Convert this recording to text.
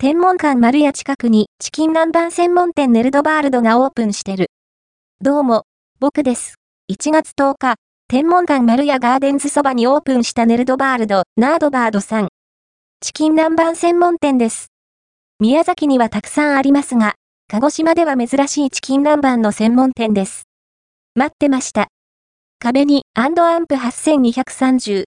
天文館丸屋近くにチキン南蛮専門店ネルドバールドがオープンしてる。どうも、僕です。1月10日、天文館丸屋ガーデンズそばにオープンしたネルドバールド、ナードバードさん。チキン南蛮専門店です。宮崎にはたくさんありますが、鹿児島では珍しいチキン南蛮の専門店です。待ってました。壁にアンプ8230